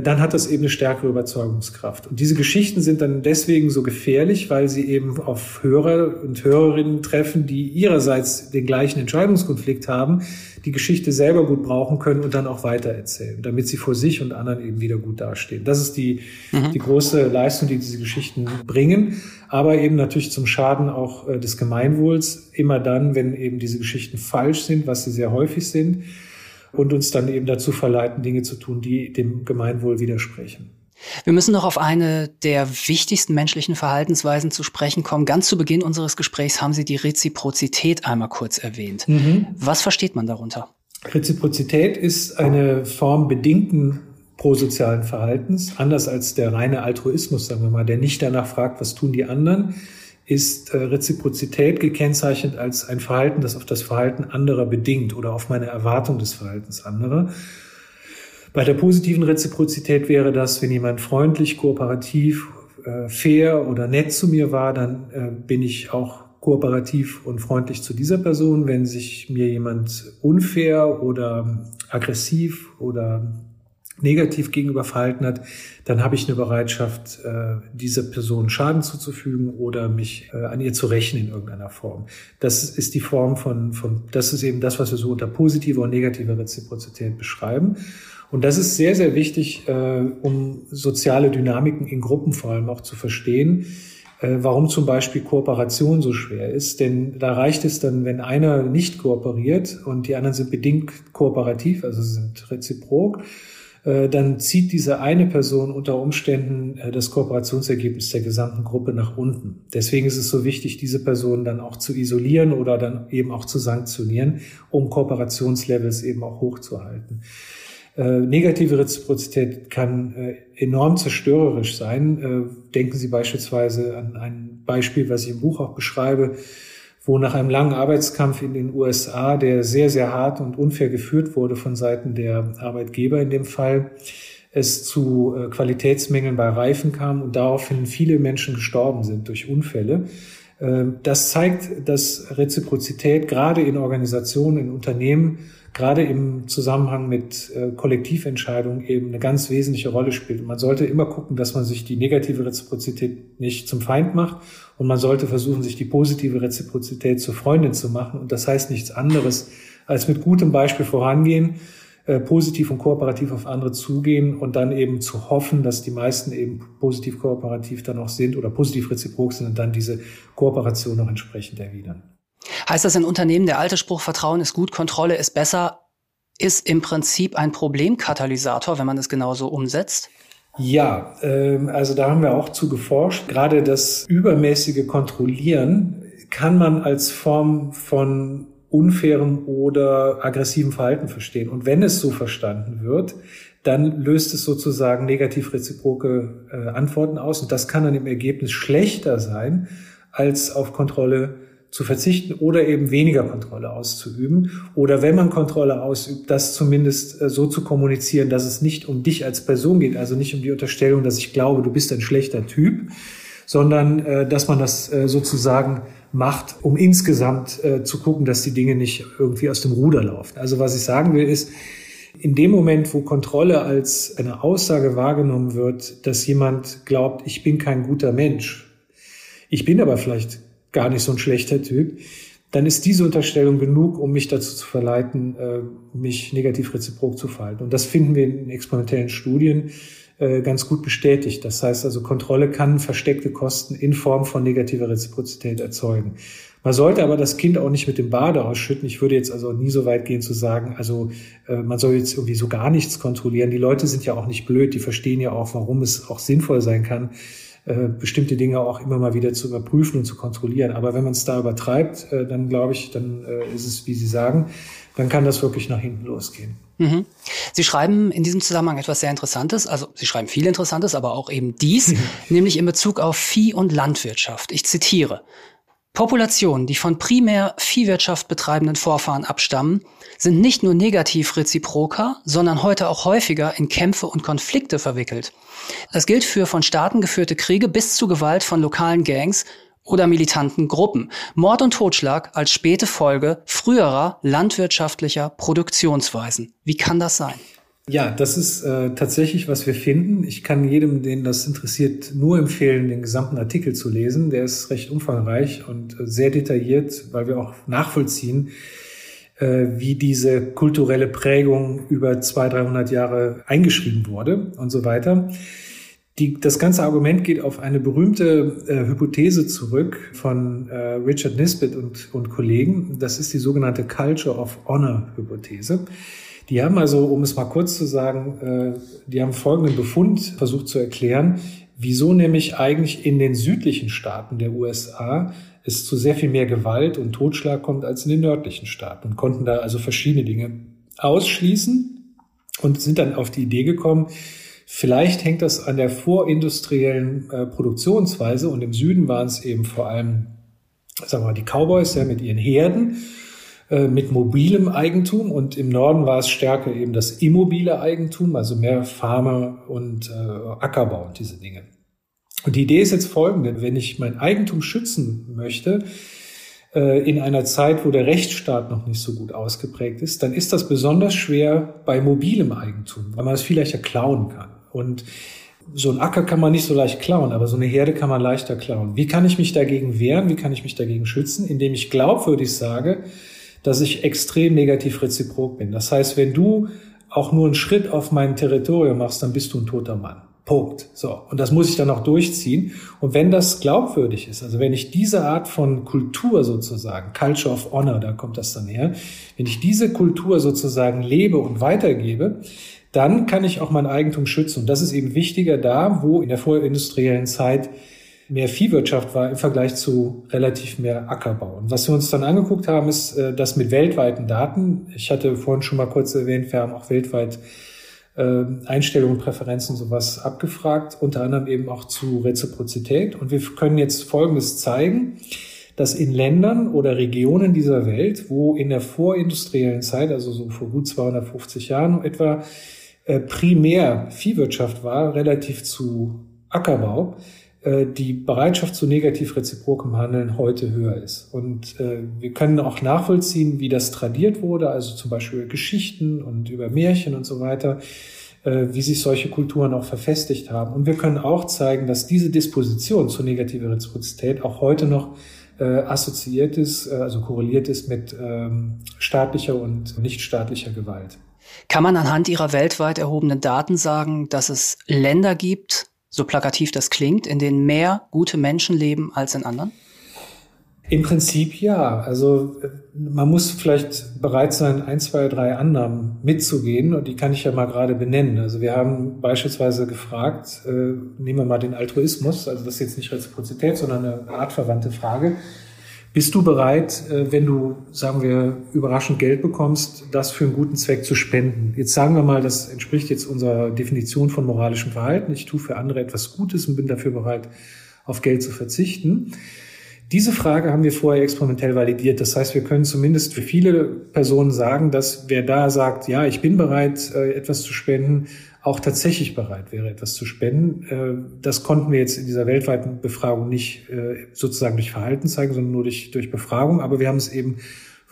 dann hat das eben eine stärkere Überzeugungskraft. Und diese Geschichten sind dann deswegen so gefährlich, weil sie eben auf Hörer und Hörerinnen treffen, die ihrerseits den gleichen Entscheidungskonflikt haben, die Geschichte selber gut brauchen können und dann auch weitererzählen, damit sie vor sich und anderen eben wieder gut dastehen. Das ist die, mhm. die große Leistung, die diese Geschichten bringen, aber eben natürlich zum Schaden auch äh, des Gemeinwohls, immer dann, wenn eben diese Geschichten falsch sind, was sie sehr häufig sind und uns dann eben dazu verleiten, Dinge zu tun, die dem Gemeinwohl widersprechen. Wir müssen noch auf eine der wichtigsten menschlichen Verhaltensweisen zu sprechen kommen. Ganz zu Beginn unseres Gesprächs haben Sie die Reziprozität einmal kurz erwähnt. Mhm. Was versteht man darunter? Reziprozität ist eine Form bedingten prosozialen Verhaltens, anders als der reine Altruismus, sagen wir mal, der nicht danach fragt, was tun die anderen, ist äh, Reziprozität gekennzeichnet als ein Verhalten, das auf das Verhalten anderer bedingt oder auf meine Erwartung des Verhaltens anderer. Bei der positiven Reziprozität wäre das, wenn jemand freundlich, kooperativ, äh, fair oder nett zu mir war, dann äh, bin ich auch kooperativ und freundlich zu dieser Person. Wenn sich mir jemand unfair oder aggressiv oder negativ gegenüber verhalten hat, dann habe ich eine Bereitschaft, äh, dieser Person Schaden zuzufügen oder mich äh, an ihr zu rächen in irgendeiner Form. Das ist die Form von, von, das ist eben das, was wir so unter positiver und negativer Reziprozität beschreiben. Und das ist sehr, sehr wichtig, äh, um soziale Dynamiken in Gruppen vor allem auch zu verstehen warum zum Beispiel Kooperation so schwer ist. Denn da reicht es dann, wenn einer nicht kooperiert und die anderen sind bedingt kooperativ, also sind reziprok, äh, dann zieht diese eine Person unter Umständen äh, das Kooperationsergebnis der gesamten Gruppe nach unten. Deswegen ist es so wichtig, diese Person dann auch zu isolieren oder dann eben auch zu sanktionieren, um Kooperationslevels eben auch hochzuhalten. Äh, negative Reziprozität kann äh, enorm zerstörerisch sein. Äh, denken Sie beispielsweise an ein Beispiel, was ich im Buch auch beschreibe wo nach einem langen Arbeitskampf in den USA, der sehr, sehr hart und unfair geführt wurde von Seiten der Arbeitgeber in dem Fall, es zu äh, Qualitätsmängeln bei Reifen kam und daraufhin viele Menschen gestorben sind durch Unfälle. Ähm, das zeigt, dass Reziprozität gerade in Organisationen, in Unternehmen gerade im Zusammenhang mit äh, Kollektiventscheidungen eben eine ganz wesentliche Rolle spielt. Und man sollte immer gucken, dass man sich die negative Reziprozität nicht zum Feind macht und man sollte versuchen, sich die positive Reziprozität zur Freundin zu machen. Und das heißt nichts anderes, als mit gutem Beispiel vorangehen, äh, positiv und kooperativ auf andere zugehen und dann eben zu hoffen, dass die meisten eben positiv kooperativ dann auch sind oder positiv reziprok sind und dann diese Kooperation auch entsprechend erwidern. Heißt das in Unternehmen, der alte Spruch, Vertrauen ist gut, Kontrolle ist besser, ist im Prinzip ein Problemkatalysator, wenn man es genauso umsetzt? Ja, ähm, also da haben wir auch zu geforscht. Gerade das übermäßige Kontrollieren kann man als Form von unfairem oder aggressivem Verhalten verstehen. Und wenn es so verstanden wird, dann löst es sozusagen negativ reziproke äh, Antworten aus. Und das kann dann im Ergebnis schlechter sein, als auf Kontrolle zu verzichten oder eben weniger Kontrolle auszuüben. Oder wenn man Kontrolle ausübt, das zumindest äh, so zu kommunizieren, dass es nicht um dich als Person geht, also nicht um die Unterstellung, dass ich glaube, du bist ein schlechter Typ, sondern äh, dass man das äh, sozusagen macht, um insgesamt zu gucken, dass die Dinge nicht irgendwie aus dem Ruder laufen. Also was ich sagen will ist, in dem Moment, wo Kontrolle als eine Aussage wahrgenommen wird, dass jemand glaubt, ich bin kein guter Mensch, ich bin aber vielleicht gar nicht so ein schlechter Typ, dann ist diese Unterstellung genug, um mich dazu zu verleiten, äh, mich negativ reziprok zu verhalten. Und das finden wir in experimentellen Studien äh, ganz gut bestätigt. Das heißt also, Kontrolle kann versteckte Kosten in Form von negativer Reziprozität erzeugen. Man sollte aber das Kind auch nicht mit dem Bade ausschütten. Ich würde jetzt also nie so weit gehen zu sagen, also äh, man soll jetzt irgendwie so gar nichts kontrollieren. Die Leute sind ja auch nicht blöd, die verstehen ja auch, warum es auch sinnvoll sein kann, äh, bestimmte Dinge auch immer mal wieder zu überprüfen und zu kontrollieren. Aber wenn man es da übertreibt, äh, dann glaube ich, dann äh, ist es, wie Sie sagen, dann kann das wirklich nach hinten losgehen. Mhm. Sie schreiben in diesem Zusammenhang etwas sehr Interessantes, also Sie schreiben viel Interessantes, aber auch eben dies, <laughs> nämlich in Bezug auf Vieh- und Landwirtschaft. Ich zitiere. Populationen, die von primär Viehwirtschaft betreibenden Vorfahren abstammen, sind nicht nur negativ reziproker, sondern heute auch häufiger in Kämpfe und Konflikte verwickelt. Das gilt für von Staaten geführte Kriege bis zu Gewalt von lokalen Gangs oder militanten Gruppen. Mord und Totschlag als späte Folge früherer landwirtschaftlicher Produktionsweisen. Wie kann das sein? Ja, das ist äh, tatsächlich, was wir finden. Ich kann jedem, den das interessiert, nur empfehlen, den gesamten Artikel zu lesen. Der ist recht umfangreich und äh, sehr detailliert, weil wir auch nachvollziehen, äh, wie diese kulturelle Prägung über 200, 300 Jahre eingeschrieben wurde und so weiter. Die, das ganze Argument geht auf eine berühmte äh, Hypothese zurück von äh, Richard Nisbet und, und Kollegen. Das ist die sogenannte Culture of Honor Hypothese. Die haben also, um es mal kurz zu sagen, äh, die haben folgenden Befund versucht zu erklären, wieso nämlich eigentlich in den südlichen Staaten der USA es zu sehr viel mehr Gewalt und Totschlag kommt als in den nördlichen Staaten und konnten da also verschiedene Dinge ausschließen und sind dann auf die Idee gekommen, vielleicht hängt das an der vorindustriellen äh, Produktionsweise und im Süden waren es eben vor allem, sagen wir mal, die Cowboys ja, mit ihren Herden mit mobilem Eigentum und im Norden war es stärker eben das immobile Eigentum, also mehr Farmer und äh, Ackerbau und diese Dinge. Und die Idee ist jetzt folgende, wenn ich mein Eigentum schützen möchte, äh, in einer Zeit, wo der Rechtsstaat noch nicht so gut ausgeprägt ist, dann ist das besonders schwer bei mobilem Eigentum, weil man es viel leichter klauen kann. Und so ein Acker kann man nicht so leicht klauen, aber so eine Herde kann man leichter klauen. Wie kann ich mich dagegen wehren? Wie kann ich mich dagegen schützen? Indem ich glaubwürdig sage, dass ich extrem negativ reziprok bin. Das heißt, wenn du auch nur einen Schritt auf mein Territorium machst, dann bist du ein toter Mann. Punkt. So. Und das muss ich dann auch durchziehen. Und wenn das glaubwürdig ist, also wenn ich diese Art von Kultur sozusagen, Culture of Honor, da kommt das dann her, wenn ich diese Kultur sozusagen lebe und weitergebe, dann kann ich auch mein Eigentum schützen. Und das ist eben wichtiger da, wo in der vorindustriellen Zeit mehr Viehwirtschaft war im Vergleich zu relativ mehr Ackerbau. Und was wir uns dann angeguckt haben, ist äh, das mit weltweiten Daten. Ich hatte vorhin schon mal kurz erwähnt, wir haben auch weltweit äh, Einstellungen, Präferenzen, sowas abgefragt, unter anderem eben auch zu Reziprozität. Und wir können jetzt Folgendes zeigen, dass in Ländern oder Regionen dieser Welt, wo in der vorindustriellen Zeit, also so vor gut 250 Jahren etwa, äh, primär Viehwirtschaft war, relativ zu Ackerbau, die Bereitschaft zu negativ reziprokem Handeln heute höher ist. Und äh, wir können auch nachvollziehen, wie das tradiert wurde, also zum Beispiel über Geschichten und über Märchen und so weiter, äh, wie sich solche Kulturen auch verfestigt haben. Und wir können auch zeigen, dass diese Disposition zur negativen Reziprozität auch heute noch äh, assoziiert ist, äh, also korreliert ist mit ähm, staatlicher und nichtstaatlicher Gewalt. Kann man anhand Ihrer weltweit erhobenen Daten sagen, dass es Länder gibt, so plakativ das klingt, in denen mehr gute Menschen leben als in anderen? Im Prinzip ja. Also man muss vielleicht bereit sein, ein, zwei, drei Annahmen mitzugehen und die kann ich ja mal gerade benennen. Also wir haben beispielsweise gefragt, äh, nehmen wir mal den Altruismus, also das ist jetzt nicht Reziprozität, sondern eine artverwandte Frage. Bist du bereit, äh, wenn du, sagen wir, überraschend Geld bekommst, das für einen guten Zweck zu spenden? Jetzt sagen wir mal, das entspricht jetzt unserer Definition von moralischem Verhalten. Ich tue für andere etwas Gutes und bin dafür bereit, auf Geld zu verzichten. Diese Frage haben wir vorher experimentell validiert. Das heißt, wir können zumindest für viele Personen sagen, dass wer da sagt, ja, ich bin bereit, äh, etwas zu spenden, auch tatsächlich bereit wäre, etwas zu spenden. Äh, das konnten wir jetzt in dieser weltweiten Befragung nicht äh, sozusagen durch Verhalten zeigen, sondern nur durch, durch Befragung. Aber wir haben es eben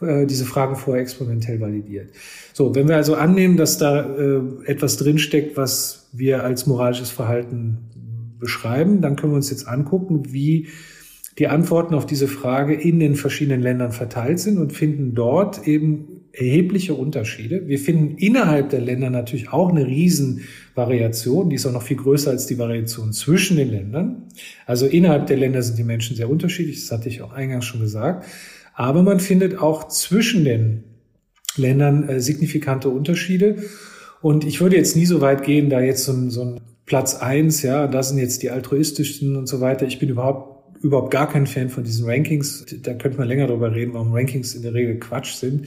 äh, diese Fragen vorher experimentell validiert. So, wenn wir also annehmen, dass da etwas drinsteckt, was wir als moralisches Verhalten beschreiben, dann können wir uns jetzt angucken, wie die Antworten auf diese Frage in den verschiedenen Ländern verteilt sind und finden dort eben erhebliche Unterschiede. Wir finden innerhalb der Länder natürlich auch eine Riesenvariation, die ist auch noch viel größer als die Variation zwischen den Ländern. Also innerhalb der Länder sind die Menschen sehr unterschiedlich, das hatte ich auch eingangs schon gesagt. Aber man findet auch zwischen den Ländern äh, signifikante Unterschiede. Und ich würde jetzt nie so weit gehen, da jetzt so ein, so ein Platz eins, ja, das sind jetzt die altruistischsten und so weiter. Ich bin überhaupt überhaupt gar kein Fan von diesen Rankings. Da könnte man länger drüber reden, warum Rankings in der Regel Quatsch sind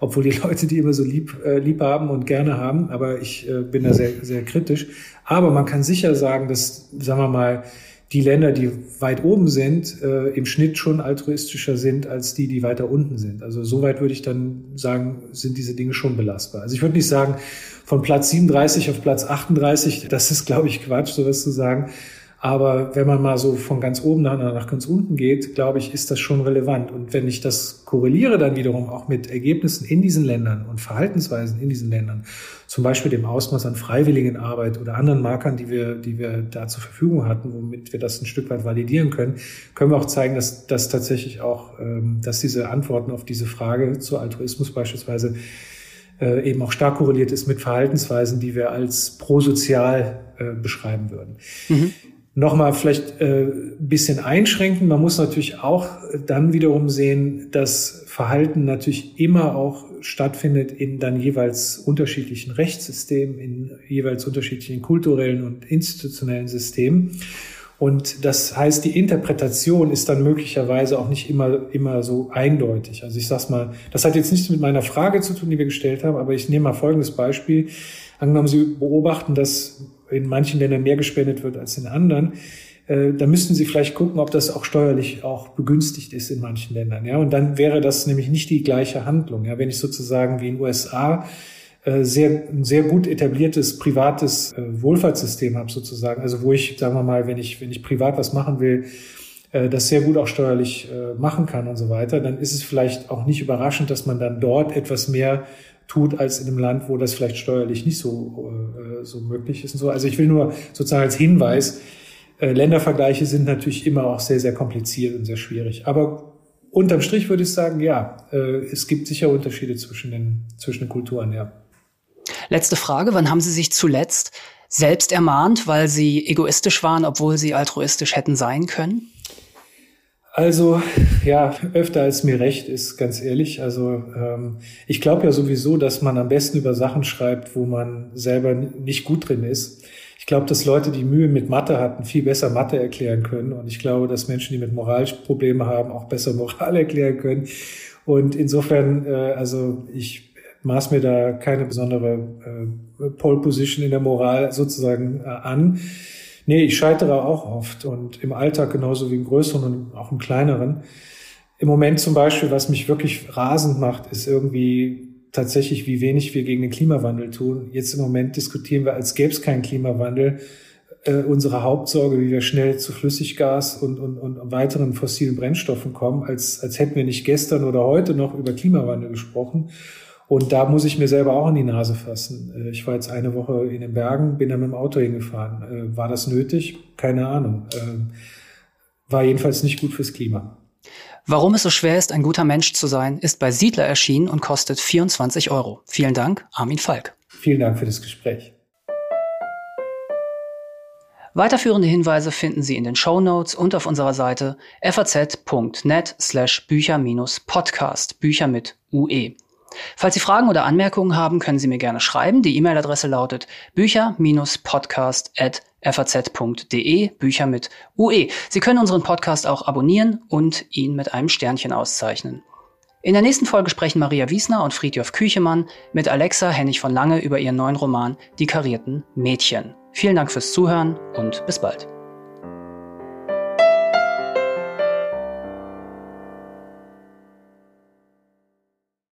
obwohl die <laughs> Leute die immer so lieb, äh, lieb haben und gerne haben, aber ich äh, bin da sehr, sehr kritisch. Aber man kann sicher sagen, dass, sagen wir mal, die Länder, die weit oben sind, äh, im Schnitt schon altruistischer sind als die, die weiter unten sind. Also soweit würde ich dann sagen, sind diese Dinge schon belastbar. Also ich würde nicht sagen, von Platz 37 auf Platz 38, das ist, glaube ich, Quatsch, sowas zu sagen. Aber wenn man mal so von ganz oben nach, nach ganz unten geht, glaube ich, ist das schon relevant. Und wenn ich das korreliere dann wiederum auch mit Ergebnissen in diesen Ländern und Verhaltensweisen in diesen Ländern, zum Beispiel dem Ausmaß an Freiwilligenarbeit oder anderen Markern, die wir, die wir da zur Verfügung hatten, womit wir das ein Stück weit validieren können, können wir auch zeigen, dass, dass tatsächlich auch, ähm, dass diese Antworten auf diese Frage zu Altruismus beispielsweise äh, eben auch stark korreliert ist mit Verhaltensweisen, die wir als prosozial äh, beschreiben würden. Mhm nochmal vielleicht äh, bisschen einschränken. Man muss natürlich auch dann wiederum sehen, dass Verhalten natürlich immer auch stattfindet in dann jeweils unterschiedlichen Rechtssystemen, in jeweils unterschiedlichen kulturellen und institutionellen Systemen. Und das heißt, die Interpretation ist dann möglicherweise auch nicht immer, immer so eindeutig. Also ich sag's mal, das hat jetzt nichts mit meiner Frage zu tun, die wir gestellt haben, aber ich nehme mal folgendes Beispiel. Angenommen, Sie beobachten, dass in manchen Ländern mehr gespendet wird als in anderen, äh, da müssten Sie vielleicht gucken, ob das auch steuerlich auch begünstigt ist in manchen Ländern. Ja, und dann wäre das nämlich nicht die gleiche Handlung. Ja, wenn ich sozusagen wie in den USA äh, sehr, ein sehr gut etabliertes privates äh, Wohlfahrtssystem habe sozusagen, also wo ich, sagen wir mal, wenn ich, wenn ich privat was machen will, äh, das sehr gut auch steuerlich äh, machen kann und so weiter, dann ist es vielleicht auch nicht überraschend, dass man dann dort etwas mehr tut als in einem Land, wo das vielleicht steuerlich nicht so, äh, so möglich ist und so. Also ich will nur sozusagen als Hinweis, äh, Ländervergleiche sind natürlich immer auch sehr, sehr kompliziert und sehr schwierig. Aber unterm Strich würde ich sagen, ja, äh, es gibt sicher Unterschiede zwischen den, zwischen den Kulturen, ja. Letzte Frage, wann haben Sie sich zuletzt selbst ermahnt, weil Sie egoistisch waren, obwohl Sie altruistisch hätten sein können? Also ja, öfter als mir recht ist, ganz ehrlich. Also ähm, ich glaube ja sowieso, dass man am besten über Sachen schreibt, wo man selber nicht gut drin ist. Ich glaube, dass Leute, die Mühe mit Mathe hatten, viel besser Mathe erklären können. Und ich glaube, dass Menschen, die mit Moralprobleme haben, auch besser <laughs> Moral erklären können. Und insofern, äh, also ich maß mir da keine besondere äh, Pole Position in der Moral sozusagen äh, an. Nee, ich scheitere auch oft und im Alltag genauso wie im größeren und auch im kleineren. Im Moment zum Beispiel, was mich wirklich rasend macht, ist irgendwie tatsächlich, wie wenig wir gegen den Klimawandel tun. Jetzt im Moment diskutieren wir, als gäbe es keinen Klimawandel, äh, unsere Hauptsorge, wie wir schnell zu Flüssiggas und, und, und weiteren fossilen Brennstoffen kommen, als, als hätten wir nicht gestern oder heute noch über Klimawandel gesprochen. Und da muss ich mir selber auch in die Nase fassen. Äh, ich war jetzt eine Woche in den Bergen, bin da mit dem Auto hingefahren. Äh, war das nötig? Keine Ahnung. Ähm, war jedenfalls nicht gut fürs Klima. Warum es so schwer ist, ein guter Mensch zu sein, ist bei Siedler erschienen und kostet 24 Euro. Vielen Dank, Armin Falk. Vielen Dank für das Gespräch. Weiterführende Hinweise finden Sie in den Show Notes und auf unserer Seite faz.net slash Bücher-Podcast, Bücher mit UE. Falls Sie Fragen oder Anmerkungen haben, können Sie mir gerne schreiben. Die E-Mail-Adresse lautet bücher-podcast.faz.de, Bücher mit UE. Sie können unseren Podcast auch abonnieren und ihn mit einem Sternchen auszeichnen. In der nächsten Folge sprechen Maria Wiesner und Friedhof Küchemann mit Alexa Hennig von Lange über ihren neuen Roman Die karierten Mädchen. Vielen Dank fürs Zuhören und bis bald.